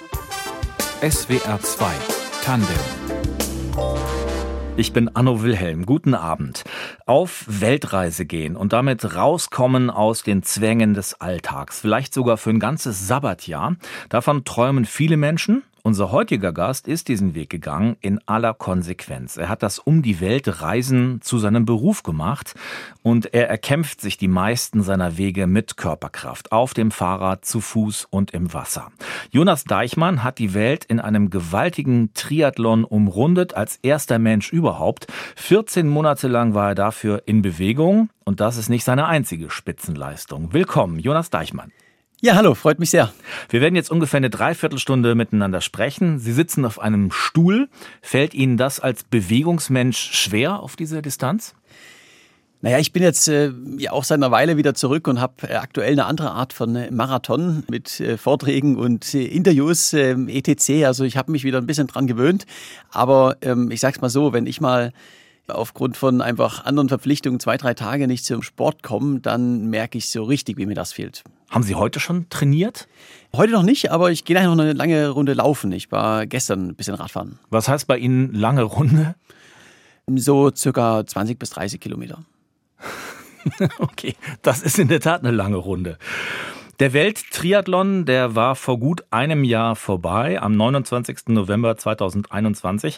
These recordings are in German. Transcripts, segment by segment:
SWR 2 Tandem ich bin Anno Wilhelm. Guten Abend. Auf Weltreise gehen und damit rauskommen aus den Zwängen des Alltags. Vielleicht sogar für ein ganzes Sabbatjahr. Davon träumen viele Menschen. Unser heutiger Gast ist diesen Weg gegangen in aller Konsequenz. Er hat das um die Welt Reisen zu seinem Beruf gemacht und er erkämpft sich die meisten seiner Wege mit Körperkraft, auf dem Fahrrad, zu Fuß und im Wasser. Jonas Deichmann hat die Welt in einem gewaltigen Triathlon umrundet, als erster Mensch überhaupt. 14 Monate lang war er dafür in Bewegung und das ist nicht seine einzige Spitzenleistung. Willkommen, Jonas Deichmann. Ja, hallo, freut mich sehr. Wir werden jetzt ungefähr eine Dreiviertelstunde miteinander sprechen. Sie sitzen auf einem Stuhl. Fällt Ihnen das als Bewegungsmensch schwer auf diese Distanz? Naja, ich bin jetzt äh, ja auch seit einer Weile wieder zurück und habe äh, aktuell eine andere Art von äh, Marathon mit äh, Vorträgen und äh, Interviews, äh, etc. Also ich habe mich wieder ein bisschen dran gewöhnt. Aber ähm, ich sag's mal so, wenn ich mal aufgrund von einfach anderen Verpflichtungen zwei, drei Tage nicht zum Sport komme, dann merke ich so richtig, wie mir das fehlt. Haben Sie heute schon trainiert? Heute noch nicht, aber ich gehe nachher noch eine lange Runde laufen. Ich war gestern ein bisschen Radfahren. Was heißt bei Ihnen lange Runde? So circa 20 bis 30 Kilometer. okay, das ist in der Tat eine lange Runde. Der Welttriathlon, der war vor gut einem Jahr vorbei, am 29. November 2021.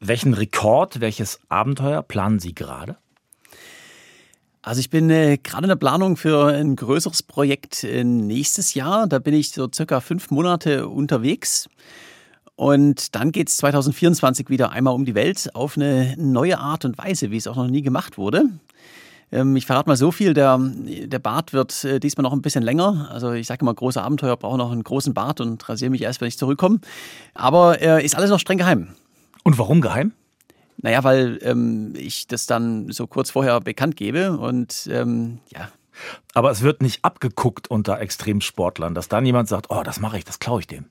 Welchen Rekord, welches Abenteuer planen Sie gerade? Also ich bin äh, gerade in der Planung für ein größeres Projekt äh, nächstes Jahr. Da bin ich so circa fünf Monate unterwegs. Und dann geht es 2024 wieder einmal um die Welt auf eine neue Art und Weise, wie es auch noch nie gemacht wurde. Ähm, ich verrate mal so viel, der, der Bart wird äh, diesmal noch ein bisschen länger. Also ich sage immer, große Abenteuer brauchen noch einen großen Bart und rasiere mich erst, wenn ich zurückkomme. Aber äh, ist alles noch streng geheim. Und warum geheim? Naja, weil ähm, ich das dann so kurz vorher bekannt gebe und ähm, ja. Aber es wird nicht abgeguckt unter Extremsportlern, dass dann jemand sagt, oh, das mache ich, das klaue ich dem.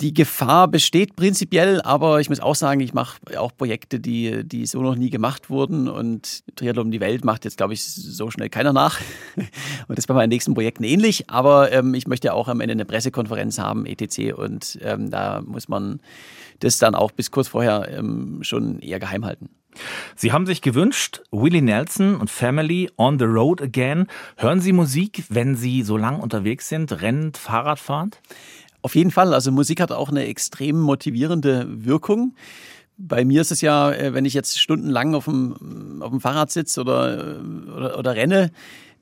Die Gefahr besteht prinzipiell, aber ich muss auch sagen, ich mache auch Projekte, die, die so noch nie gemacht wurden. Und Triathlon um die Welt macht jetzt, glaube ich, so schnell keiner nach. Und das bei meinen nächsten Projekten ähnlich. Aber ähm, ich möchte auch am Ende eine Pressekonferenz haben, etc. Und ähm, da muss man das dann auch bis kurz vorher ähm, schon eher geheim halten. Sie haben sich gewünscht, Willie Nelson und Family on the road again. Hören Sie Musik, wenn Sie so lang unterwegs sind, rennend, Fahrradfahrend? Auf jeden Fall. Also Musik hat auch eine extrem motivierende Wirkung. Bei mir ist es ja, äh, wenn ich jetzt stundenlang auf dem, auf dem Fahrrad sitze oder, oder, oder renne,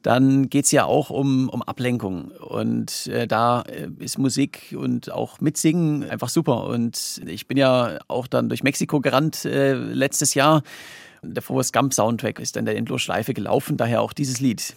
dann geht es ja auch um, um Ablenkung. Und äh, da äh, ist Musik und auch Mitsingen einfach super. Und ich bin ja auch dann durch Mexiko gerannt äh, letztes Jahr. Der Forrest Gump Soundtrack ist dann der Endlosschleife gelaufen, daher auch dieses Lied.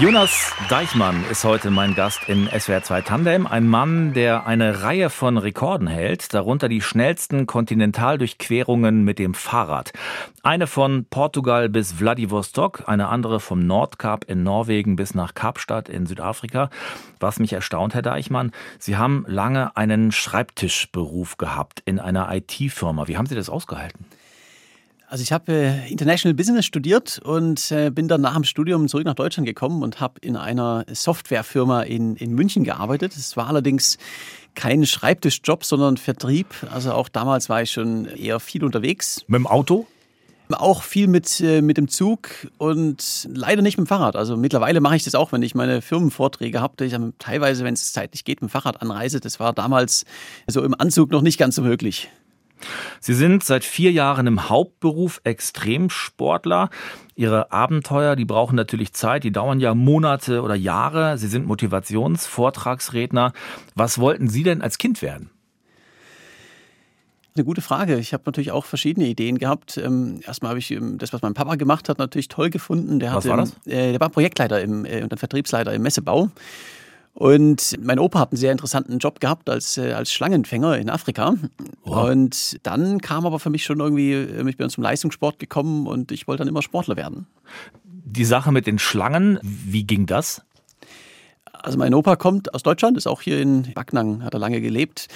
Jonas Deichmann ist heute mein Gast in SWR 2 Tandem. Ein Mann, der eine Reihe von Rekorden hält, darunter die schnellsten Kontinentaldurchquerungen mit dem Fahrrad. Eine von Portugal bis Vladivostok, eine andere vom Nordkap in Norwegen bis nach Kapstadt in Südafrika. Was mich erstaunt, Herr Deichmann, Sie haben lange einen Schreibtischberuf gehabt in einer IT-Firma. Wie haben Sie das ausgehalten? Also ich habe äh, International Business studiert und äh, bin dann nach dem Studium zurück nach Deutschland gekommen und habe in einer Softwarefirma in, in München gearbeitet. Es war allerdings kein Schreibtischjob, sondern Vertrieb. Also auch damals war ich schon eher viel unterwegs. Mit dem Auto? Auch viel mit, äh, mit dem Zug und leider nicht mit dem Fahrrad. Also mittlerweile mache ich das auch, wenn ich meine Firmenvorträge habe, ich teilweise, wenn es zeitlich geht, mit dem Fahrrad anreise. Das war damals so im Anzug noch nicht ganz so möglich. Sie sind seit vier Jahren im Hauptberuf Extremsportler. Ihre Abenteuer, die brauchen natürlich Zeit, die dauern ja Monate oder Jahre. Sie sind Motivationsvortragsredner. Was wollten Sie denn als Kind werden? Eine gute Frage. Ich habe natürlich auch verschiedene Ideen gehabt. Ähm, erstmal habe ich ähm, das, was mein Papa gemacht hat, natürlich toll gefunden. Der was war das? Äh, der war Projektleiter im, äh, und dann Vertriebsleiter im Messebau. Und mein Opa hat einen sehr interessanten Job gehabt als, äh, als Schlangenfänger in Afrika. Wow. Und dann kam aber für mich schon irgendwie, äh, ich bin zum Leistungssport gekommen und ich wollte dann immer Sportler werden. Die Sache mit den Schlangen, wie ging das? Also mein Opa kommt aus Deutschland, ist auch hier in Backnang, hat er lange gelebt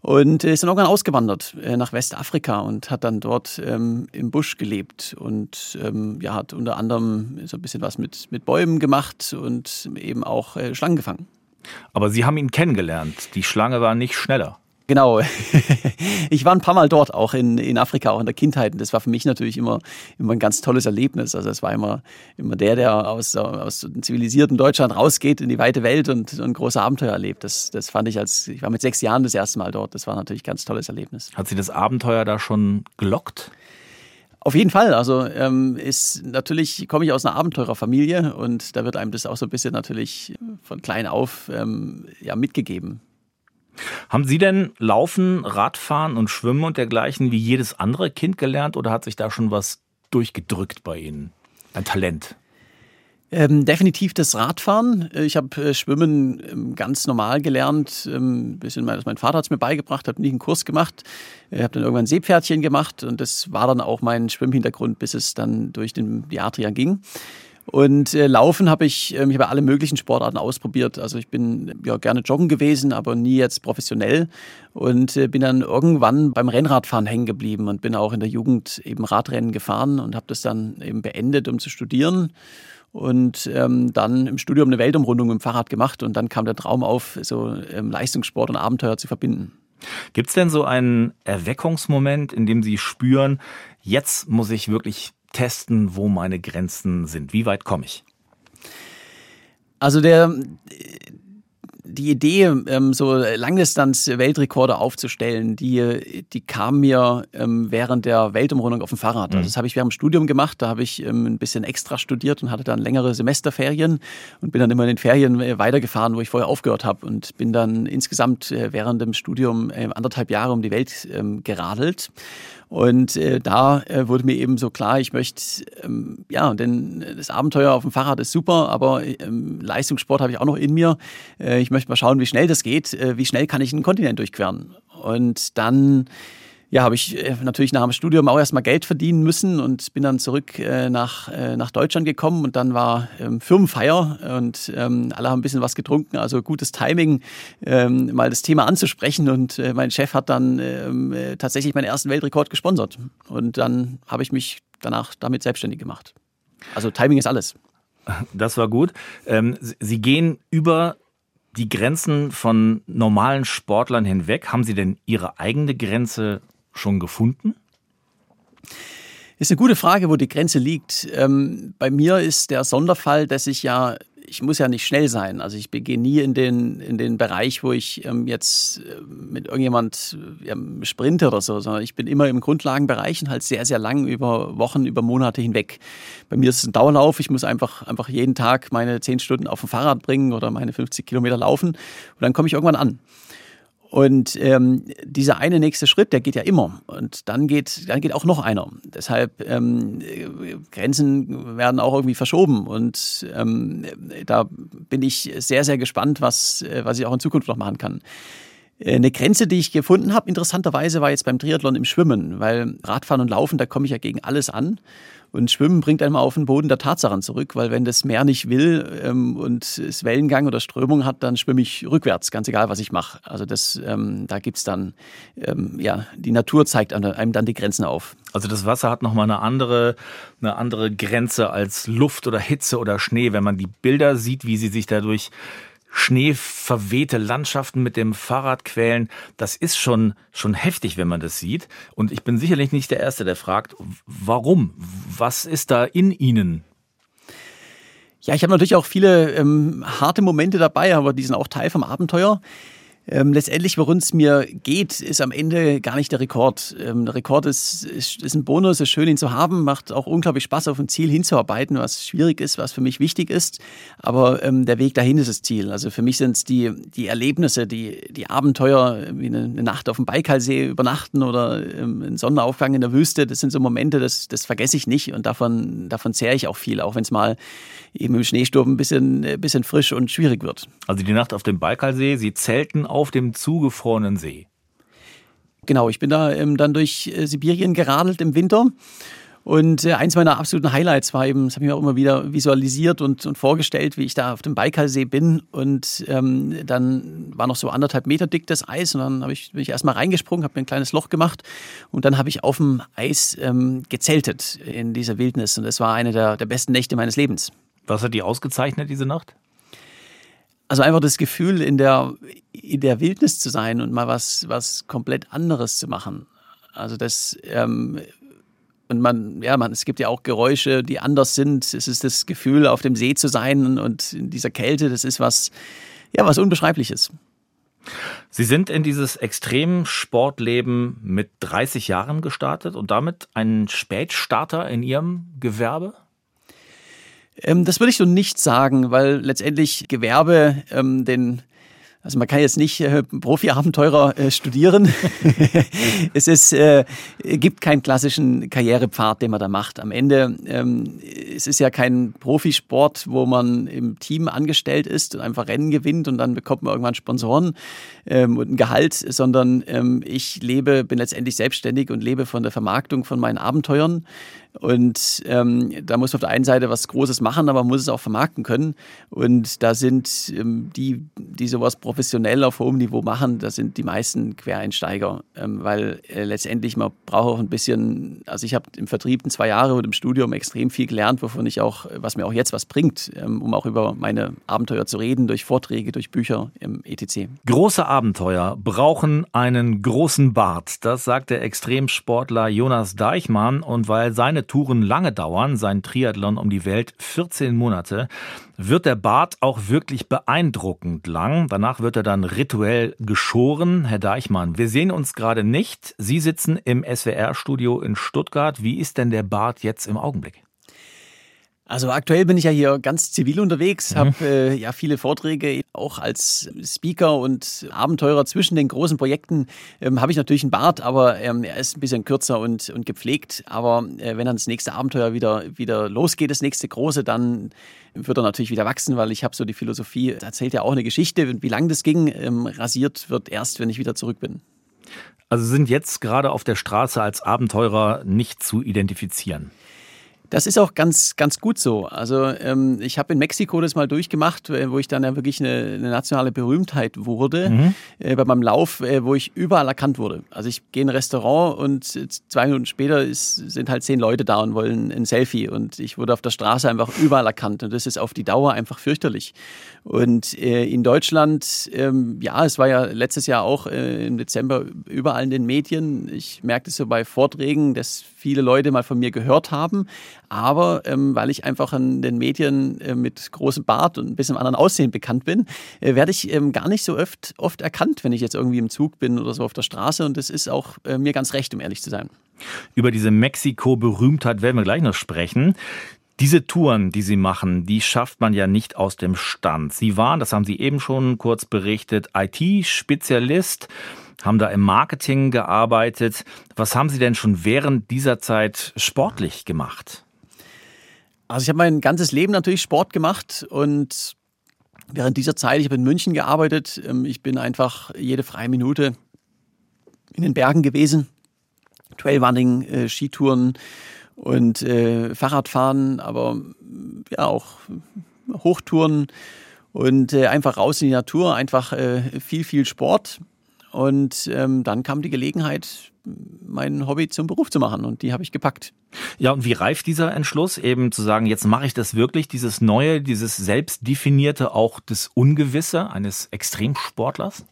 und ist dann irgendwann ausgewandert äh, nach Westafrika und hat dann dort ähm, im Busch gelebt und ähm, ja, hat unter anderem so ein bisschen was mit, mit Bäumen gemacht und eben auch äh, Schlangen gefangen. Aber Sie haben ihn kennengelernt. Die Schlange war nicht schneller. Genau. Ich war ein paar Mal dort, auch in, in Afrika, auch in der Kindheit. Und das war für mich natürlich immer, immer ein ganz tolles Erlebnis. Also es war immer, immer der, der aus, aus dem zivilisierten Deutschland rausgeht in die weite Welt und, und große Abenteuer erlebt. Das, das fand ich als, ich war mit sechs Jahren das erste Mal dort. Das war natürlich ein ganz tolles Erlebnis. Hat Sie das Abenteuer da schon gelockt? Auf jeden Fall. Also ähm, ist natürlich komme ich aus einer Abenteurerfamilie und da wird einem das auch so ein bisschen natürlich von klein auf ähm, ja mitgegeben. Haben Sie denn Laufen, Radfahren und Schwimmen und dergleichen wie jedes andere Kind gelernt oder hat sich da schon was durchgedrückt bei Ihnen? Ein Talent? Ähm, definitiv das Radfahren. Ich habe äh, Schwimmen ähm, ganz normal gelernt. Ähm, bisschen mein, mein Vater hat es mir beigebracht, habe nie einen Kurs gemacht. Ich habe dann irgendwann Seepferdchen gemacht und das war dann auch mein Schwimmhintergrund, bis es dann durch den Adria ging. Und äh, Laufen habe ich, äh, ich habe alle möglichen Sportarten ausprobiert. Also ich bin ja gerne joggen gewesen, aber nie jetzt professionell. Und äh, bin dann irgendwann beim Rennradfahren hängen geblieben und bin auch in der Jugend eben Radrennen gefahren und habe das dann eben beendet, um zu studieren. Und ähm, dann im Studium eine Weltumrundung mit dem Fahrrad gemacht und dann kam der Traum auf, so ähm, Leistungssport und Abenteuer zu verbinden. Gibt es denn so einen Erweckungsmoment, in dem Sie spüren, jetzt muss ich wirklich testen, wo meine Grenzen sind. Wie weit komme ich? Also der die Idee, ähm, so Langdistanz-Weltrekorde aufzustellen, die, die kam mir ähm, während der Weltumrundung auf dem Fahrrad. Also mhm. das habe ich während dem Studium gemacht. Da habe ich ähm, ein bisschen extra studiert und hatte dann längere Semesterferien und bin dann immer in den Ferien äh, weitergefahren, wo ich vorher aufgehört habe und bin dann insgesamt äh, während dem Studium äh, anderthalb Jahre um die Welt geradelt. Und äh, da äh, wurde mir eben so klar, ich möchte, ähm, ja, denn das Abenteuer auf dem Fahrrad ist super, aber ähm, Leistungssport habe ich auch noch in mir. Äh, ich möchte mal schauen, wie schnell das geht, äh, wie schnell kann ich einen Kontinent durchqueren. Und dann ja, habe ich äh, natürlich nach dem Studium auch erstmal Geld verdienen müssen und bin dann zurück äh, nach, äh, nach Deutschland gekommen und dann war ähm, Firmenfeier und ähm, alle haben ein bisschen was getrunken, also gutes Timing, ähm, mal das Thema anzusprechen und äh, mein Chef hat dann ähm, äh, tatsächlich meinen ersten Weltrekord gesponsert und dann habe ich mich danach damit selbstständig gemacht. Also Timing ist alles. Das war gut. Ähm, Sie gehen über die Grenzen von normalen Sportlern hinweg. Haben Sie denn Ihre eigene Grenze schon gefunden? Ist eine gute Frage, wo die Grenze liegt. Ähm, bei mir ist der Sonderfall, dass ich ja ich muss ja nicht schnell sein. Also ich gehe nie in den, in den Bereich, wo ich ähm, jetzt äh, mit irgendjemand äh, sprinte oder so, sondern ich bin immer im Grundlagenbereich und halt sehr, sehr lang über Wochen, über Monate hinweg. Bei mir ist es ein Dauerlauf. Ich muss einfach, einfach jeden Tag meine zehn Stunden auf dem Fahrrad bringen oder meine 50 Kilometer laufen und dann komme ich irgendwann an. Und ähm, dieser eine nächste Schritt, der geht ja immer. Und dann geht, dann geht auch noch einer. Deshalb ähm, Grenzen werden auch irgendwie verschoben. Und ähm, da bin ich sehr, sehr gespannt, was, äh, was ich auch in Zukunft noch machen kann. Äh, eine Grenze, die ich gefunden habe, interessanterweise, war jetzt beim Triathlon im Schwimmen, weil Radfahren und Laufen, da komme ich ja gegen alles an. Und Schwimmen bringt einmal auf den Boden der Tatsachen zurück, weil wenn das Meer nicht will ähm, und es Wellengang oder Strömung hat, dann schwimme ich rückwärts, ganz egal, was ich mache. Also das, ähm, da gibt's dann, ähm, ja, die Natur zeigt einem dann die Grenzen auf. Also das Wasser hat nochmal eine andere, eine andere Grenze als Luft oder Hitze oder Schnee. Wenn man die Bilder sieht, wie sie sich dadurch schneeverwehte Landschaften mit dem Fahrrad quälen. Das ist schon, schon heftig, wenn man das sieht. Und ich bin sicherlich nicht der Erste, der fragt, warum? Was ist da in Ihnen? Ja, ich habe natürlich auch viele ähm, harte Momente dabei, aber die sind auch Teil vom Abenteuer. Ähm, letztendlich, worum es mir geht, ist am Ende gar nicht der Rekord. Ähm, der Rekord ist, ist, ist ein Bonus, ist schön, ihn zu haben, macht auch unglaublich Spaß, auf ein Ziel hinzuarbeiten, was schwierig ist, was für mich wichtig ist. Aber ähm, der Weg dahin ist das Ziel. Also für mich sind es die, die Erlebnisse, die, die Abenteuer, wie eine, eine Nacht auf dem Baikalsee übernachten oder ähm, ein Sonnenaufgang in der Wüste. Das sind so Momente, das, das vergesse ich nicht und davon, davon zehre ich auch viel, auch wenn es mal eben im Schneesturm ein bisschen, ein bisschen frisch und schwierig wird. Also die Nacht auf dem Baikalsee, Sie zelten auf dem zugefrorenen See. Genau, ich bin da ähm, dann durch äh, Sibirien geradelt im Winter. Und äh, eins meiner absoluten Highlights war eben, das habe ich mir auch immer wieder visualisiert und, und vorgestellt, wie ich da auf dem Baikalsee bin. Und ähm, dann war noch so anderthalb Meter dick das Eis. Und dann hab ich, bin ich erstmal reingesprungen, habe mir ein kleines Loch gemacht. Und dann habe ich auf dem Eis ähm, gezeltet in dieser Wildnis. Und das war eine der, der besten Nächte meines Lebens. Was hat die ausgezeichnet, diese Nacht? Also einfach das Gefühl, in der, in der Wildnis zu sein und mal was, was komplett anderes zu machen. Also das, ähm, und man, ja, man, es gibt ja auch Geräusche, die anders sind. Es ist das Gefühl, auf dem See zu sein und in dieser Kälte, das ist was, ja, was Unbeschreibliches. Sie sind in dieses Extremsportleben mit 30 Jahren gestartet und damit ein Spätstarter in Ihrem Gewerbe? Ähm, das würde ich so nicht sagen, weil letztendlich Gewerbe ähm, den also man kann jetzt nicht äh, Profi-Abenteurer äh, studieren. es ist, äh, gibt keinen klassischen Karrierepfad, den man da macht. Am Ende ähm, es ist ja kein Profisport, wo man im Team angestellt ist und einfach Rennen gewinnt und dann bekommt man irgendwann Sponsoren ähm, und ein Gehalt, sondern ähm, ich lebe, bin letztendlich selbstständig und lebe von der Vermarktung von meinen Abenteuern. Und ähm, da muss man auf der einen Seite was Großes machen, aber man muss es auch vermarkten können. Und da sind ähm, die, die sowas professionell auf hohem Niveau machen, da sind die meisten Quereinsteiger, ähm, weil äh, letztendlich man braucht auch ein bisschen, also ich habe im Vertrieb zwei Jahre und im Studium extrem viel gelernt, wovon ich auch, was mir auch jetzt was bringt, ähm, um auch über meine Abenteuer zu reden, durch Vorträge, durch Bücher im ETC. Große Abenteuer brauchen einen großen Bart. Das sagt der Extremsportler Jonas Deichmann. Und weil seine Touren lange dauern, sein Triathlon um die Welt 14 Monate, wird der Bart auch wirklich beeindruckend lang. Danach wird er dann rituell geschoren. Herr Deichmann, wir sehen uns gerade nicht. Sie sitzen im SWR-Studio in Stuttgart. Wie ist denn der Bart jetzt im Augenblick? Also aktuell bin ich ja hier ganz zivil unterwegs, mhm. habe äh, ja viele Vorträge, auch als Speaker und Abenteurer zwischen den großen Projekten ähm, habe ich natürlich einen Bart, aber ähm, er ist ein bisschen kürzer und, und gepflegt. Aber äh, wenn dann das nächste Abenteuer wieder, wieder losgeht, das nächste große, dann wird er natürlich wieder wachsen, weil ich habe so die Philosophie, erzählt ja auch eine Geschichte, wie lang das ging, ähm, rasiert wird erst, wenn ich wieder zurück bin. Also sind jetzt gerade auf der Straße als Abenteurer nicht zu identifizieren. Das ist auch ganz, ganz gut so. Also ähm, ich habe in Mexiko das mal durchgemacht, äh, wo ich dann ja wirklich eine, eine nationale Berühmtheit wurde mhm. äh, bei meinem Lauf, äh, wo ich überall erkannt wurde. Also ich gehe in ein Restaurant und zwei Minuten später ist, sind halt zehn Leute da und wollen ein Selfie und ich wurde auf der Straße einfach überall erkannt und das ist auf die Dauer einfach fürchterlich. Und äh, in Deutschland, ähm, ja, es war ja letztes Jahr auch äh, im Dezember überall in den Medien. Ich merkte so bei Vorträgen, dass viele Leute mal von mir gehört haben. Aber ähm, weil ich einfach in den Medien äh, mit großem Bart und ein bisschen anderen Aussehen bekannt bin, äh, werde ich ähm, gar nicht so oft, oft erkannt, wenn ich jetzt irgendwie im Zug bin oder so auf der Straße. Und das ist auch äh, mir ganz recht, um ehrlich zu sein. Über diese Mexiko-Berühmtheit werden wir gleich noch sprechen. Diese Touren, die Sie machen, die schafft man ja nicht aus dem Stand. Sie waren, das haben Sie eben schon kurz berichtet, IT-Spezialist, haben da im Marketing gearbeitet. Was haben Sie denn schon während dieser Zeit sportlich gemacht? Also ich habe mein ganzes Leben natürlich Sport gemacht und während dieser Zeit, ich habe in München gearbeitet, ähm, ich bin einfach jede freie Minute in den Bergen gewesen. Trailrunning, äh, Skitouren, und äh, Fahrradfahren, aber ja auch Hochtouren und äh, einfach raus in die Natur, einfach äh, viel, viel Sport. Und ähm, dann kam die Gelegenheit, mein Hobby zum Beruf zu machen und die habe ich gepackt. Ja, und wie reift dieser Entschluss, eben zu sagen, jetzt mache ich das wirklich, dieses Neue, dieses Selbstdefinierte, auch das Ungewisse eines Extremsportlers?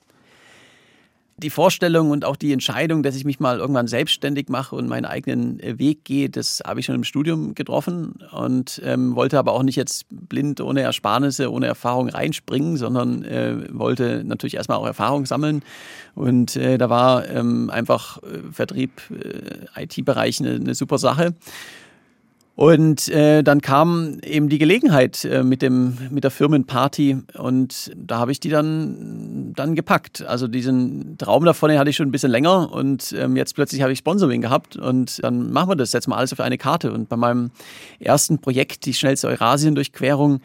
Die Vorstellung und auch die Entscheidung, dass ich mich mal irgendwann selbstständig mache und meinen eigenen äh, Weg gehe, das habe ich schon im Studium getroffen und ähm, wollte aber auch nicht jetzt blind ohne Ersparnisse, ohne Erfahrung reinspringen, sondern äh, wollte natürlich erstmal auch Erfahrung sammeln. Und äh, da war ähm, einfach äh, Vertrieb, äh, IT-Bereich eine, eine super Sache. Und äh, dann kam eben die Gelegenheit äh, mit dem mit der Firmenparty und da habe ich die dann dann gepackt. Also diesen Traum davon hatte ich schon ein bisschen länger und ähm, jetzt plötzlich habe ich Sponsoring gehabt und dann machen wir das, setzen wir alles auf eine Karte. Und bei meinem ersten Projekt, die schnellste Eurasien-Durchquerung,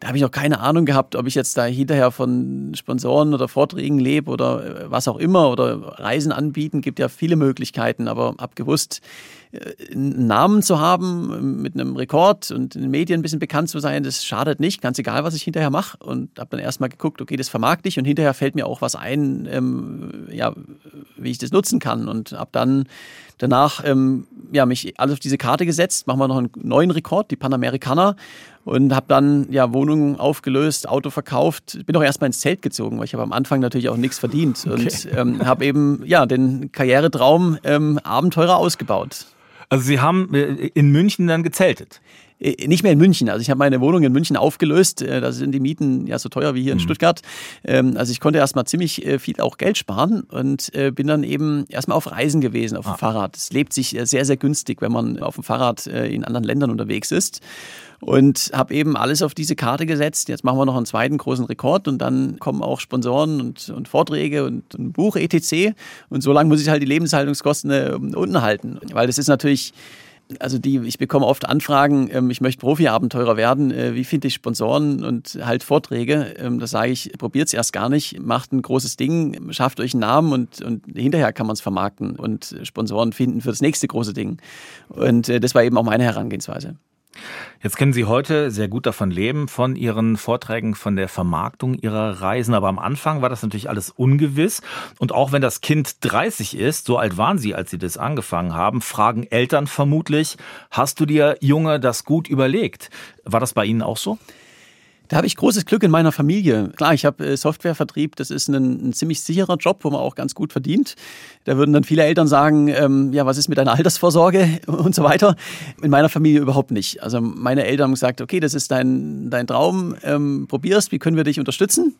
da habe ich auch keine Ahnung gehabt, ob ich jetzt da hinterher von Sponsoren oder Vorträgen lebe oder äh, was auch immer oder Reisen anbieten, gibt ja viele Möglichkeiten, aber habe gewusst, äh, einen Namen zu haben, mit einem Rekord und in den Medien ein bisschen bekannt zu sein, das schadet nicht, ganz egal, was ich hinterher mache. Und habe dann erstmal geguckt, okay, das vermarkte ich. Und hinterher fällt mir auch was ein, ähm, ja, wie ich das nutzen kann. Und habe dann danach ähm, ja, mich alles auf diese Karte gesetzt, machen wir noch einen neuen Rekord, die Panamerikaner und habe dann ja Wohnungen aufgelöst, Auto verkauft. Bin auch erstmal ins Zelt gezogen, weil ich habe am Anfang natürlich auch nichts verdient okay. und ähm, habe eben ja den Karrieretraum ähm, Abenteurer ausgebaut. Also Sie haben äh, in München dann gezeltet? Äh, nicht mehr in München. Also ich habe meine Wohnung in München aufgelöst. Äh, da sind die Mieten ja so teuer wie hier in mhm. Stuttgart. Ähm, also ich konnte erstmal ziemlich viel auch Geld sparen und bin dann eben erstmal auf Reisen gewesen auf dem ah. Fahrrad. Es lebt sich sehr, sehr günstig, wenn man auf dem Fahrrad in anderen Ländern unterwegs ist und habe eben alles auf diese Karte gesetzt. Jetzt machen wir noch einen zweiten großen Rekord und dann kommen auch Sponsoren und, und Vorträge und ein Buch etc. Und so lange muss ich halt die Lebenshaltungskosten äh, unten halten, weil das ist natürlich also die, ich bekomme oft Anfragen, ähm, ich möchte Profi-Abenteurer werden, äh, wie finde ich Sponsoren und halt Vorträge. Ähm, da sage ich, probiert es erst gar nicht, macht ein großes Ding, schafft euch einen Namen und, und hinterher kann man es vermarkten und Sponsoren finden für das nächste große Ding. Und äh, das war eben auch meine Herangehensweise. Jetzt können Sie heute sehr gut davon leben, von Ihren Vorträgen, von der Vermarktung Ihrer Reisen. Aber am Anfang war das natürlich alles ungewiss. Und auch wenn das Kind 30 ist, so alt waren Sie, als Sie das angefangen haben, fragen Eltern vermutlich, hast du dir, Junge, das gut überlegt? War das bei Ihnen auch so? Da habe ich großes Glück in meiner Familie. Klar, ich habe äh, Softwarevertrieb, das ist ein, ein, ziemlich sicherer Job, wo man auch ganz gut verdient. Da würden dann viele Eltern sagen, ähm, ja, was ist mit deiner Altersvorsorge und so weiter. In meiner Familie überhaupt nicht. Also meine Eltern haben gesagt, okay, das ist dein, dein Traum, ähm, probierst, wie können wir dich unterstützen?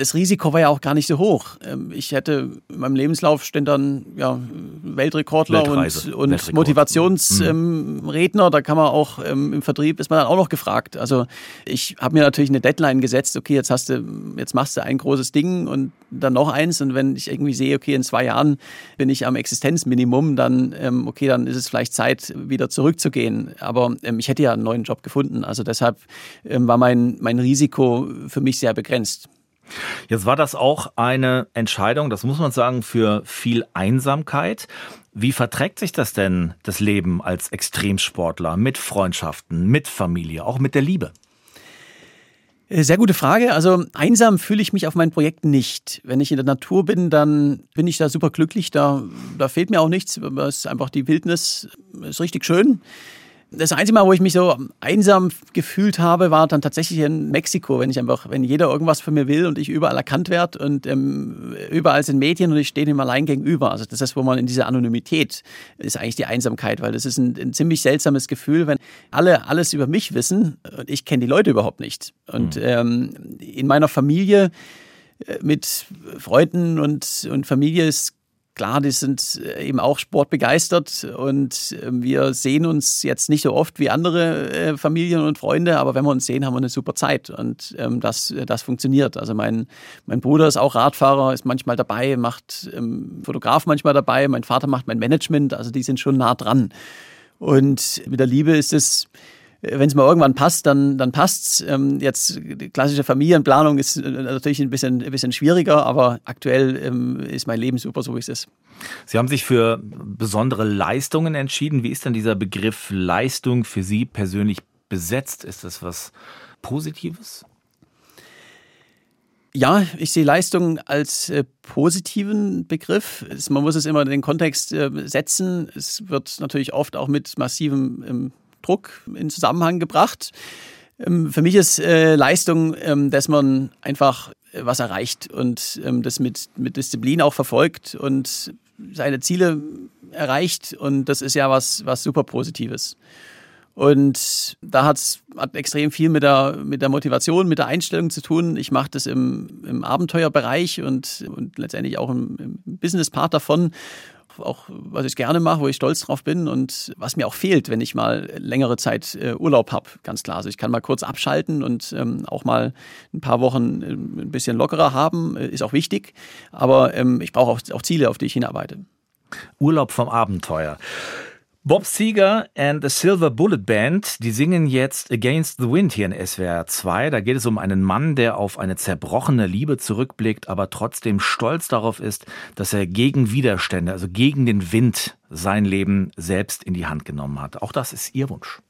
Das Risiko war ja auch gar nicht so hoch. Ähm, ich hätte in meinem Lebenslauf stehen dann ja, Weltrekordler Weltreise, und, und Motivationsredner. Mhm. da kann man auch ähm, im Vertrieb ist man dann auch noch gefragt. Also ich habe mir natürlich eine Deadline gesetzt. Okay, jetzt hast du, jetzt machst du ein großes Ding und dann noch eins. Und wenn ich irgendwie sehe, okay, in zwei Jahren bin ich am Existenzminimum, dann ähm, okay, dann ist es vielleicht Zeit, wieder zurückzugehen. Aber ich hätte ja einen neuen Job gefunden. Also deshalb war mein mein Risiko für mich sehr begrenzt. Jetzt war das auch eine Entscheidung, das muss man sagen, für viel Einsamkeit. Wie verträgt sich das denn, das Leben als Extremsportler mit Freundschaften, mit Familie, auch mit der Liebe? Äh, sehr gute Frage. Also einsam fühle ich mich auf meinen Projekten nicht. Wenn ich in der Natur bin, dann bin ich da super glücklich. Da, da fehlt mir auch nichts. Es ist einfach die Wildnis, ist richtig schön. Das einzige Mal, wo ich mich so einsam gefühlt habe, war dann tatsächlich in Mexiko, wenn ich einfach, wenn jeder irgendwas von mir will und ich überall erkannt werde und ähm, überall sind Medien und ich stehe ihm allein gegenüber. Also das ist, wo man in dieser Anonymität ist eigentlich die Einsamkeit, weil das ist ein, ein ziemlich seltsames Gefühl, wenn alle alles über mich wissen und ich kenne die Leute überhaupt nicht. Und mhm. ähm, in meiner Familie äh, mit Freunden und, und Familie ist klar, die sind äh, eben auch sportbegeistert und ähm, wir sehen uns jetzt nicht so oft wie andere äh, Familien und Freunde, aber wenn wir uns sehen, haben wir eine super Zeit und ähm, das, äh, das funktioniert. Also mein, mein Bruder ist auch Radfahrer, ist manchmal dabei, macht ähm, Fotograf manchmal dabei, mein Vater macht mein Management, also die sind schon nah dran. Und mit der Liebe ist es, wenn es mal irgendwann passt, dann, dann passt's. Ähm, jetzt klassische Familienplanung ist äh, natürlich ein bisschen, ein bisschen schwieriger, aber aktuell ähm, ist mein Leben super, so wie es ist. Sie haben sich für besondere Leistungen entschieden. Wie ist denn dieser Begriff Leistung für Sie persönlich besetzt? Ist das was Positives? Ja, ich sehe Leistung als äh, positiven Begriff. Es, man muss es immer in den Kontext äh, setzen. Es wird natürlich oft auch mit massivem ähm, Druck in Zusammenhang gebracht. Ähm, für mich ist äh, Leistung, ähm, dass man einfach was erreicht und ähm, das mit, mit Disziplin auch verfolgt und seine Ziele erreicht. Und das ist ja was, was super Positives. Und da hat's, hat extrem viel mit der, mit der Motivation, mit der Einstellung zu tun. Ich mache das im, im Abenteuerbereich und, und letztendlich auch im, im Business-Part davon auch was ich gerne mache, wo ich stolz drauf bin und was mir auch fehlt, wenn ich mal längere Zeit äh, Urlaub habe, ganz klar. Also ich kann mal kurz abschalten und ähm, auch mal ein paar Wochen äh, ein bisschen lockerer haben, äh, ist auch wichtig. Aber ähm, ich brauche auch, auch Ziele, auf die ich hinarbeite. Urlaub vom Abenteuer. Bob Seger and the Silver Bullet Band, die singen jetzt Against the Wind hier in SWR 2. Da geht es um einen Mann, der auf eine zerbrochene Liebe zurückblickt, aber trotzdem stolz darauf ist, dass er gegen Widerstände, also gegen den Wind, sein Leben selbst in die Hand genommen hat. Auch das ist ihr Wunsch.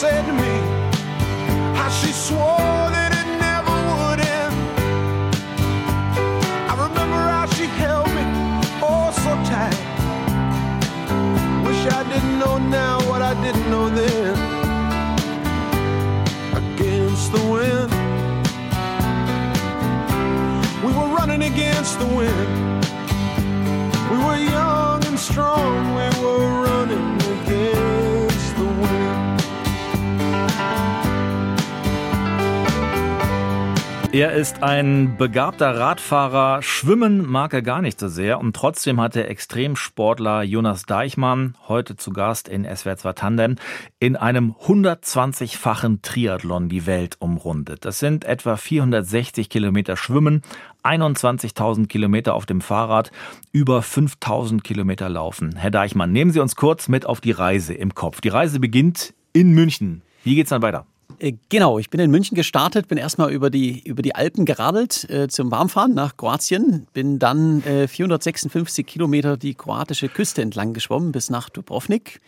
And I now what I didn't know then. Against the wind. We were running against the wind. We were young and strong. We Er ist ein begabter Radfahrer. Schwimmen mag er gar nicht so sehr. Und trotzdem hat der Extremsportler Jonas Deichmann, heute zu Gast in SWR 2 Tandem, in einem 120-fachen Triathlon die Welt umrundet. Das sind etwa 460 Kilometer Schwimmen, 21.000 Kilometer auf dem Fahrrad, über 5.000 Kilometer Laufen. Herr Deichmann, nehmen Sie uns kurz mit auf die Reise im Kopf. Die Reise beginnt in München. Wie geht's dann weiter? Äh, genau, ich bin in München gestartet, bin erstmal über die, über die Alpen geradelt äh, zum Warmfahren nach Kroatien, bin dann äh, 456 Kilometer die kroatische Küste entlang geschwommen bis nach Dubrovnik.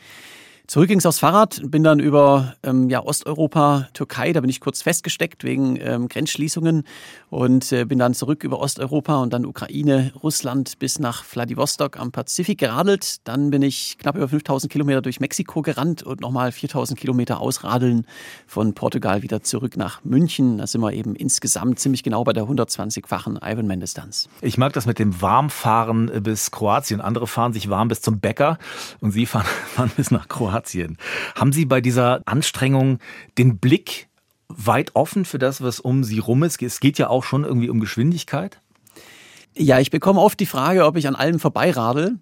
Zurück ging es aufs Fahrrad, bin dann über ähm, ja, Osteuropa, Türkei, da bin ich kurz festgesteckt wegen ähm, Grenzschließungen und äh, bin dann zurück über Osteuropa und dann Ukraine, Russland bis nach Vladivostok am Pazifik geradelt. Dann bin ich knapp über 5000 Kilometer durch Mexiko gerannt und nochmal 4000 Kilometer ausradeln von Portugal wieder zurück nach München. Da sind wir eben insgesamt ziemlich genau bei der 120-fachen Ironman-Distanz. Ich mag das mit dem Warmfahren bis Kroatien. Andere fahren sich warm bis zum Bäcker und Sie fahren, fahren bis nach Kroatien. Kroatien. Haben Sie bei dieser Anstrengung den Blick weit offen für das, was um Sie rum ist? Es geht ja auch schon irgendwie um Geschwindigkeit. Ja, ich bekomme oft die Frage, ob ich an allem vorbeiradel.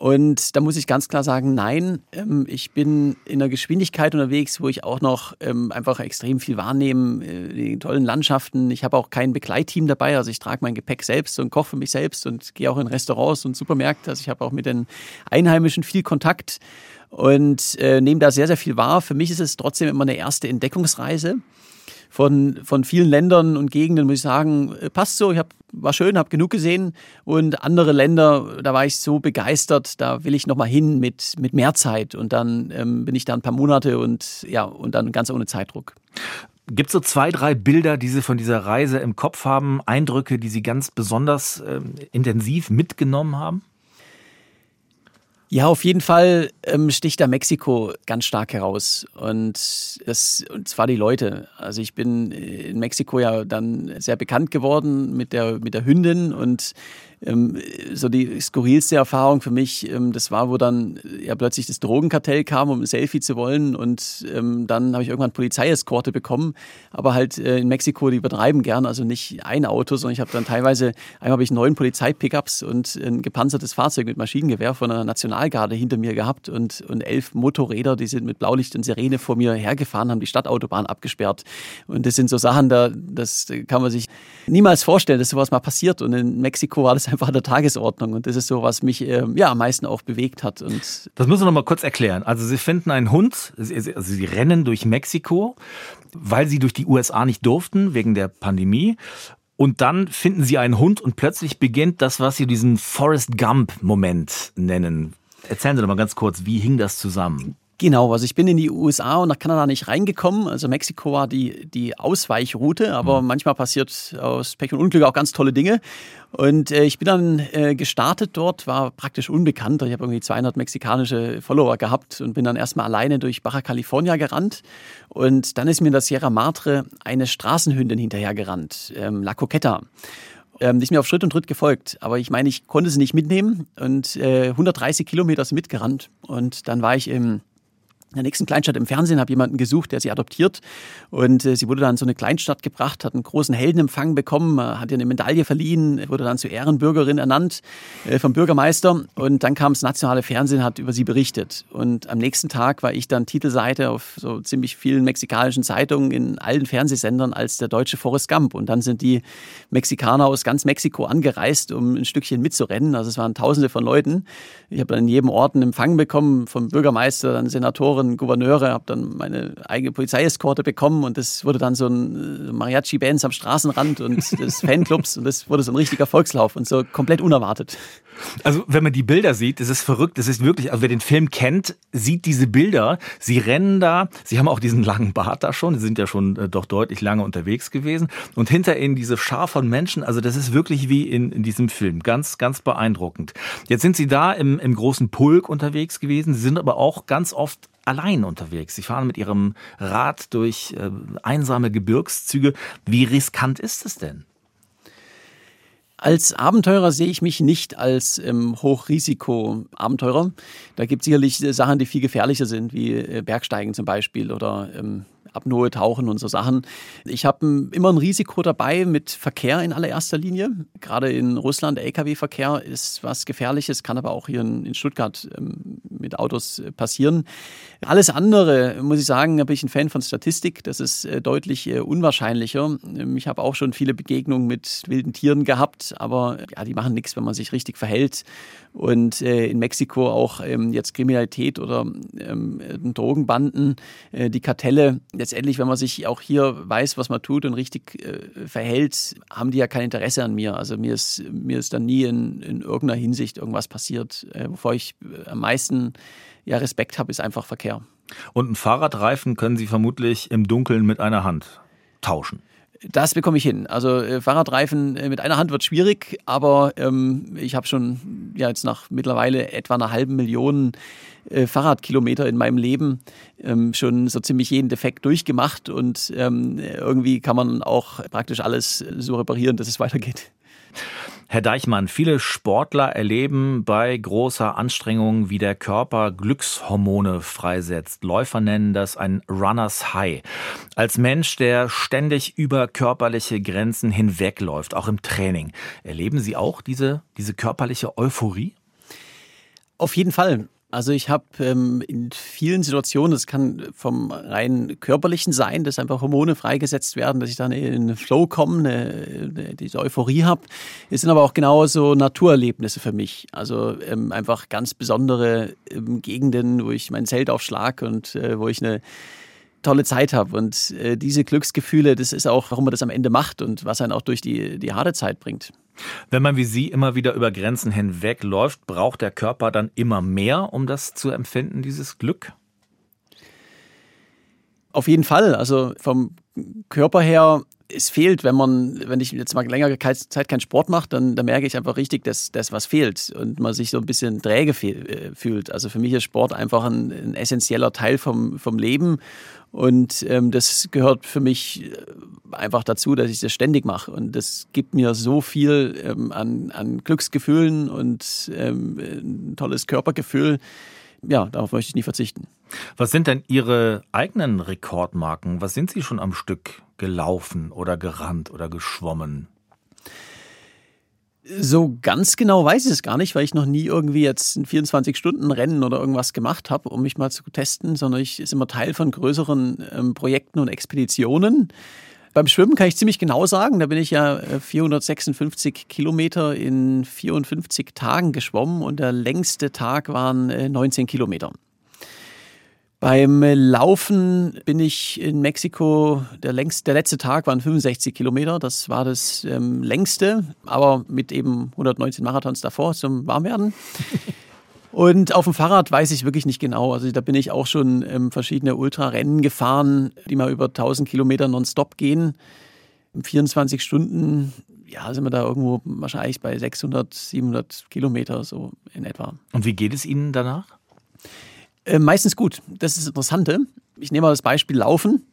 Und da muss ich ganz klar sagen, nein, ähm, ich bin in einer Geschwindigkeit unterwegs, wo ich auch noch ähm, einfach extrem viel wahrnehme, äh, die tollen Landschaften. Ich habe auch kein Begleitteam dabei, also ich trage mein Gepäck selbst und koche für mich selbst und gehe auch in Restaurants und Supermärkte. Also ich habe auch mit den Einheimischen viel Kontakt und äh, nehme da sehr, sehr viel wahr. Für mich ist es trotzdem immer eine erste Entdeckungsreise von, von vielen Ländern und Gegenden, muss ich sagen, äh, passt so, ich hab, war schön, habe genug gesehen. Und andere Länder, da war ich so begeistert, da will ich nochmal hin mit, mit mehr Zeit. Und dann ähm, bin ich da ein paar Monate und ja, und dann ganz ohne Zeitdruck. Gibt es so zwei, drei Bilder, die Sie von dieser Reise im Kopf haben, Eindrücke, die Sie ganz besonders äh, intensiv mitgenommen haben? Ja, auf jeden Fall ähm, sticht da Mexiko ganz stark heraus. Und, das, und zwar die Leute. Also ich bin in Mexiko ja dann sehr bekannt geworden mit der, mit der Hündin und ähm, so die skurrilste Erfahrung für mich, ähm, das war, wo dann ja plötzlich das Drogenkartell kam, um ein Selfie zu wollen und ähm, dann habe ich irgendwann Polizeieskorte bekommen, aber halt äh, in Mexiko, die übertreiben gern, also nicht ein Auto, sondern ich habe dann teilweise, einmal habe ich neun Polizeipickups und ein gepanzertes Fahrzeug mit Maschinengewehr von einer Nationalgarde hinter mir gehabt und, und elf Motorräder, die sind mit Blaulicht und Sirene vor mir hergefahren, haben die Stadtautobahn abgesperrt. Und das sind so Sachen, da das kann man sich niemals vorstellen, dass sowas mal passiert. Und in Mexiko war das einfach an der Tagesordnung. Und das ist so, was mich äh, ja am meisten auch bewegt hat. Und das müssen wir noch mal kurz erklären. Also Sie finden einen Hund, also Sie rennen durch Mexiko, weil Sie durch die USA nicht durften wegen der Pandemie. Und dann finden Sie einen Hund und plötzlich beginnt das, was Sie diesen Forrest Gump-Moment nennen. Erzählen Sie doch mal ganz kurz, wie hing das zusammen? Genau, also ich bin in die USA und nach Kanada nicht reingekommen. Also Mexiko war die, die Ausweichroute, aber mhm. manchmal passiert aus Pech und Unglück auch ganz tolle Dinge. Und äh, ich bin dann äh, gestartet dort, war praktisch unbekannt. Ich habe irgendwie 200 mexikanische Follower gehabt und bin dann erstmal alleine durch Baja California gerannt. Und dann ist mir in der Sierra Madre eine Straßenhündin hinterhergerannt, ähm, La Coqueta. Ähm, die ist mir auf Schritt und Tritt gefolgt. Aber ich meine, ich konnte sie nicht mitnehmen und äh, 130 Kilometer sind mitgerannt. Und dann war ich im in der nächsten Kleinstadt im Fernsehen habe jemanden gesucht, der sie adoptiert. Und äh, sie wurde dann in so eine Kleinstadt gebracht, hat einen großen Heldenempfang bekommen, äh, hat ihr eine Medaille verliehen, wurde dann zur Ehrenbürgerin ernannt äh, vom Bürgermeister. Und dann kam das nationale Fernsehen, hat über sie berichtet. Und am nächsten Tag war ich dann Titelseite auf so ziemlich vielen mexikanischen Zeitungen in allen Fernsehsendern als der deutsche Forrest Gump. Und dann sind die Mexikaner aus ganz Mexiko angereist, um ein Stückchen mitzurennen. Also es waren Tausende von Leuten. Ich habe dann in jedem Ort einen Empfang bekommen vom Bürgermeister, dann Senatoren, anderen Gouverneure, habe dann meine eigene Polizeieskorte bekommen und das wurde dann so ein äh, Mariachi-Bands am Straßenrand und des Fanclubs und das wurde so ein richtiger Volkslauf und so komplett unerwartet. Also wenn man die Bilder sieht, das ist verrückt, das ist wirklich, also wer den Film kennt, sieht diese Bilder, sie rennen da, sie haben auch diesen langen Bart da schon, sie sind ja schon äh, doch deutlich lange unterwegs gewesen und hinter ihnen diese Schar von Menschen, also das ist wirklich wie in, in diesem Film, ganz, ganz beeindruckend. Jetzt sind sie da im, im großen Pulk unterwegs gewesen, sie sind aber auch ganz oft allein unterwegs. Sie fahren mit ihrem Rad durch äh, einsame Gebirgszüge. Wie riskant ist es denn? Als Abenteurer sehe ich mich nicht als ähm, Hochrisiko-Abenteurer. Da gibt es sicherlich äh, Sachen, die viel gefährlicher sind, wie äh, Bergsteigen zum Beispiel oder ähm, Apnoe, Tauchen und so Sachen. Ich habe immer ein Risiko dabei mit Verkehr in allererster Linie. Gerade in Russland, Lkw-Verkehr ist was Gefährliches, kann aber auch hier in, Stuttgart ähm, mit Autos äh, passieren. Alles andere, muss ich sagen, da bin ich ein Fan von Statistik. Das ist äh, deutlich äh, unwahrscheinlicher. Ähm, ich habe auch schon viele Begegnungen mit wilden Tieren gehabt, aber ja, die machen nichts, wenn man sich richtig verhält. Und in Mexiko auch ähm, jetzt Kriminalität oder Drogenbanden, die Kartelle, letztendlich, wenn man sich auch hier weiß, was man tut und richtig äh, verhält, haben die ja kein Interesse an mir. Also mir ist, mir ist dann nie in, in irgendeiner Hinsicht irgendwas passiert. Äh, wovor ich äh, am meisten ja, Respekt habe, ist einfach Verkehr. Und ein Fahrradreifen können Sie vermutlich im Dunkeln mit einer Hand tauschen. Das bekomme ich hin. Also äh, Fahrradreifen äh, mit einer Hand wird schwierig, aber ähm, ich habe schon ja, jetzt nach mittlerweile etwa einer halben Million äh, Fahrradkilometer in meinem Leben ähm, schon so ziemlich jeden Defekt durchgemacht und ähm, irgendwie kann man auch praktisch alles so reparieren, dass es weitergeht. Herr Deichmann, viele Sportler erleben bei großer Anstrengung, wie der Körper Glückshormone freisetzt. Läufer nennen das ein Runners High. Als Mensch, der ständig über körperliche Grenzen hinwegläuft, auch im Training, erleben Sie auch diese, diese körperliche Euphorie? Auf jeden Fall. Also ich habe ähm, in vielen Situationen, das kann vom rein körperlichen sein, dass einfach Hormone freigesetzt werden, dass ich dann in den Flow komme, eine, eine, diese Euphorie habe. Es sind aber auch genauso Naturerlebnisse für mich. Also ähm, einfach ganz besondere ähm, Gegenden, wo ich mein Zelt aufschlag und äh, wo ich eine tolle Zeit habe. Und äh, diese Glücksgefühle, das ist auch, warum man das am Ende macht und was einen auch durch die, die harte Zeit bringt. Wenn man wie Sie immer wieder über Grenzen hinweg läuft, braucht der Körper dann immer mehr, um das zu empfinden, dieses Glück? Auf jeden Fall. Also vom Körper her, es fehlt, wenn man, wenn ich jetzt mal längere Zeit keinen Sport mache, dann, dann merke ich einfach richtig, dass das was fehlt und man sich so ein bisschen träge äh, fühlt. Also für mich ist Sport einfach ein, ein essentieller Teil vom, vom Leben und ähm, das gehört für mich äh, einfach dazu, dass ich das ständig mache. Und das gibt mir so viel ähm, an, an Glücksgefühlen und ähm, ein tolles Körpergefühl. Ja, darauf möchte ich nie verzichten. Was sind denn Ihre eigenen Rekordmarken? Was sind Sie schon am Stück gelaufen oder gerannt oder geschwommen? So ganz genau weiß ich es gar nicht, weil ich noch nie irgendwie jetzt ein 24-Stunden-Rennen oder irgendwas gemacht habe, um mich mal zu testen, sondern ich ist immer Teil von größeren ähm, Projekten und Expeditionen. Beim Schwimmen kann ich ziemlich genau sagen, da bin ich ja 456 äh, Kilometer in 54 Tagen geschwommen und der längste Tag waren 19 äh, Kilometer. Beim Laufen bin ich in Mexiko, der, längst, der letzte Tag waren 65 Kilometer, das war das ähm, längste, aber mit eben 119 Marathons davor zum Warmwerden. Und auf dem Fahrrad weiß ich wirklich nicht genau. Also da bin ich auch schon ähm, verschiedene Ultrarennen gefahren, die mal über 1000 Kilometer nonstop gehen. 24 Stunden, ja, sind wir da irgendwo wahrscheinlich bei 600, 700 Kilometer so in etwa. Und wie geht es Ihnen danach? Äh, meistens gut. Das ist das Interessante. Ich nehme mal das Beispiel Laufen.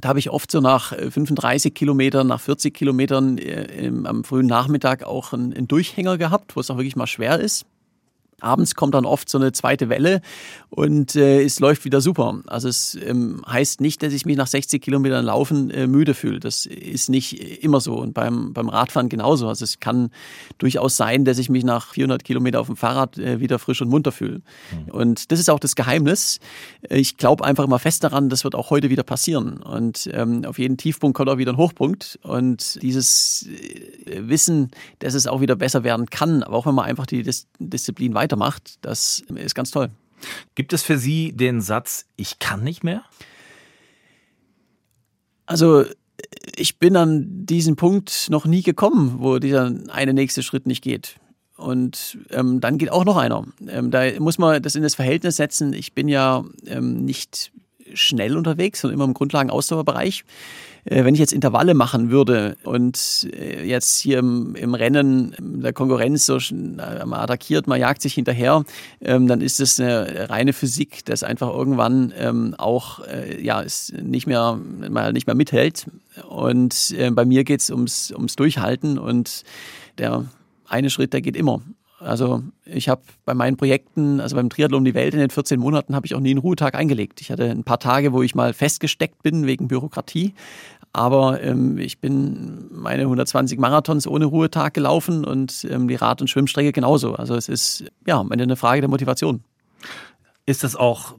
Da habe ich oft so nach 35 äh, Kilometern, nach 40 Kilometern äh, am frühen Nachmittag auch einen, einen Durchhänger gehabt, wo es auch wirklich mal schwer ist. Abends kommt dann oft so eine zweite Welle und äh, es läuft wieder super. Also es ähm, heißt nicht, dass ich mich nach 60 Kilometern Laufen äh, müde fühle. Das ist nicht immer so und beim, beim Radfahren genauso. Also es kann durchaus sein, dass ich mich nach 400 Kilometern auf dem Fahrrad äh, wieder frisch und munter fühle. Mhm. Und das ist auch das Geheimnis. Ich glaube einfach immer fest daran, das wird auch heute wieder passieren. Und ähm, auf jeden Tiefpunkt kommt auch wieder ein Hochpunkt. Und dieses äh, Wissen, dass es auch wieder besser werden kann, aber auch wenn man einfach die Dis Disziplin weiter weitermacht, das ist ganz toll. Gibt es für Sie den Satz, ich kann nicht mehr? Also ich bin an diesen Punkt noch nie gekommen, wo dieser eine nächste Schritt nicht geht. Und ähm, dann geht auch noch einer. Ähm, da muss man das in das Verhältnis setzen. Ich bin ja ähm, nicht schnell unterwegs, sondern immer im Grundlagenausdauerbereich. Äh, wenn ich jetzt Intervalle machen würde und äh, jetzt hier im, im Rennen der Konkurrenz so äh, man attackiert, man jagt sich hinterher, ähm, dann ist es eine reine Physik, dass einfach irgendwann ähm, auch ja, es nicht mehr, mal nicht mehr mithält. Und bei mir geht es ums, ums Durchhalten und der eine Schritt, der geht immer. Also ich habe bei meinen Projekten, also beim Triathlon die Welt in den 14 Monaten, habe ich auch nie einen Ruhetag eingelegt. Ich hatte ein paar Tage, wo ich mal festgesteckt bin wegen Bürokratie. Aber ähm, ich bin meine 120 Marathons ohne Ruhetag gelaufen und ähm, die Rad- und Schwimmstrecke genauso. Also es ist ja am Ende eine Frage der Motivation. Ist das auch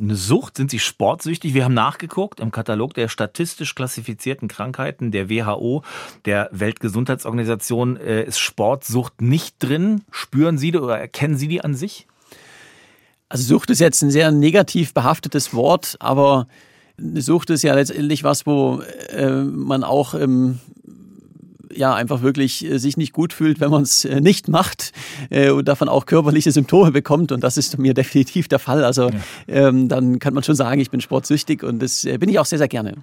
eine Sucht? Sind Sie sportsüchtig? Wir haben nachgeguckt im Katalog der statistisch klassifizierten Krankheiten der WHO, der Weltgesundheitsorganisation, äh, ist Sportsucht nicht drin. Spüren Sie die oder erkennen Sie die an sich? Also Sucht ist jetzt ein sehr negativ behaftetes Wort, aber Sucht ist ja letztendlich was, wo äh, man auch ähm, ja einfach wirklich äh, sich nicht gut fühlt, wenn man es äh, nicht macht äh, und davon auch körperliche Symptome bekommt. Und das ist mir definitiv der Fall. Also ja. ähm, dann kann man schon sagen, ich bin sportsüchtig und das bin ich auch sehr, sehr gerne.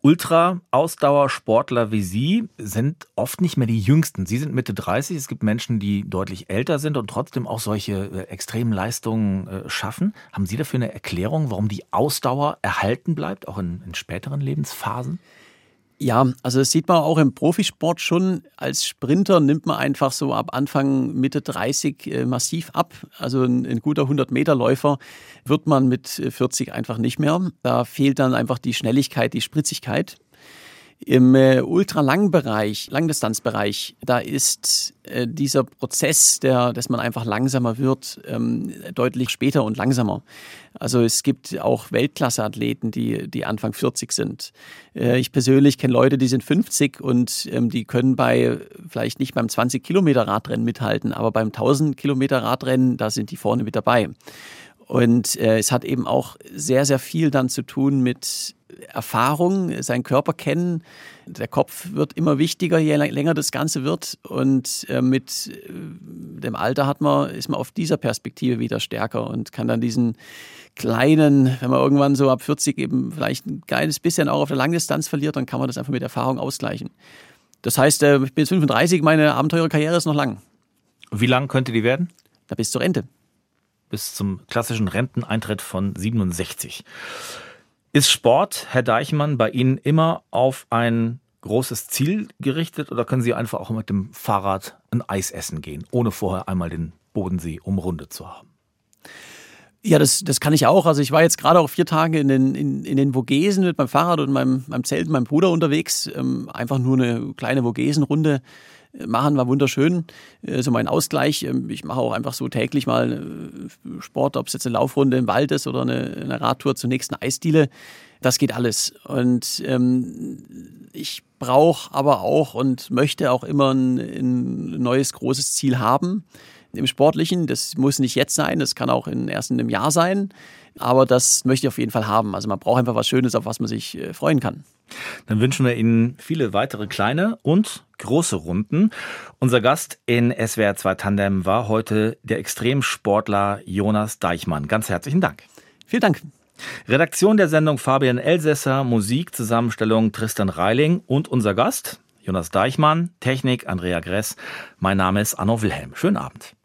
Ultra-Ausdauersportler wie Sie sind oft nicht mehr die Jüngsten. Sie sind Mitte 30. Es gibt Menschen, die deutlich älter sind und trotzdem auch solche extremen Leistungen schaffen. Haben Sie dafür eine Erklärung, warum die Ausdauer erhalten bleibt, auch in, in späteren Lebensphasen? Ja, also das sieht man auch im Profisport schon. Als Sprinter nimmt man einfach so ab Anfang, Mitte 30 äh, massiv ab. Also ein, ein guter 100-Meter-Läufer wird man mit 40 einfach nicht mehr. Da fehlt dann einfach die Schnelligkeit, die Spritzigkeit. Im äh, Ultralangbereich, Langdistanzbereich, da ist äh, dieser Prozess, der, dass man einfach langsamer wird, ähm, deutlich später und langsamer. Also es gibt auch Weltklasseathleten, die, die Anfang 40 sind. Äh, ich persönlich kenne Leute, die sind 50 und ähm, die können bei vielleicht nicht beim 20 Kilometer Radrennen mithalten, aber beim 1000 Kilometer Radrennen, da sind die vorne mit dabei. Und äh, es hat eben auch sehr, sehr viel dann zu tun mit Erfahrung, seinen Körper kennen. Der Kopf wird immer wichtiger, je länger das Ganze wird. Und äh, mit äh, dem Alter hat man, ist man auf dieser Perspektive wieder stärker und kann dann diesen kleinen, wenn man irgendwann so ab 40 eben vielleicht ein kleines bisschen auch auf der Langdistanz verliert, dann kann man das einfach mit Erfahrung ausgleichen. Das heißt, äh, ich bin jetzt 35, meine Abenteurerkarriere ist noch lang. Wie lang könnte die werden? Da bis zur Rente bis zum klassischen Renteneintritt von 67. Ist Sport, Herr Deichmann, bei Ihnen immer auf ein großes Ziel gerichtet oder können Sie einfach auch mit dem Fahrrad ein Eis essen gehen, ohne vorher einmal den Bodensee umrundet zu haben? Ja, das, das kann ich auch. Also ich war jetzt gerade auch vier Tage in den, in, in den Vogesen mit meinem Fahrrad und meinem, meinem Zelt meinem Bruder unterwegs. Ähm, einfach nur eine kleine Vogesenrunde machen, war wunderschön. Äh, so mein Ausgleich. Ähm, ich mache auch einfach so täglich mal äh, Sport, ob es jetzt eine Laufrunde im Wald ist oder eine, eine Radtour zur nächsten Eisdiele. Das geht alles. Und ähm, ich brauche aber auch und möchte auch immer ein, ein neues großes Ziel haben. Im Sportlichen. Das muss nicht jetzt sein, das kann auch in, erst in einem Jahr sein. Aber das möchte ich auf jeden Fall haben. Also man braucht einfach was Schönes, auf was man sich äh, freuen kann. Dann wünschen wir Ihnen viele weitere kleine und große Runden. Unser Gast in SWR 2 Tandem war heute der Extremsportler Jonas Deichmann. Ganz herzlichen Dank. Vielen Dank. Redaktion der Sendung Fabian Elsässer, Musik, Zusammenstellung Tristan Reiling und unser Gast Jonas Deichmann, Technik Andrea Gress. Mein Name ist Anno Wilhelm. Schönen Abend.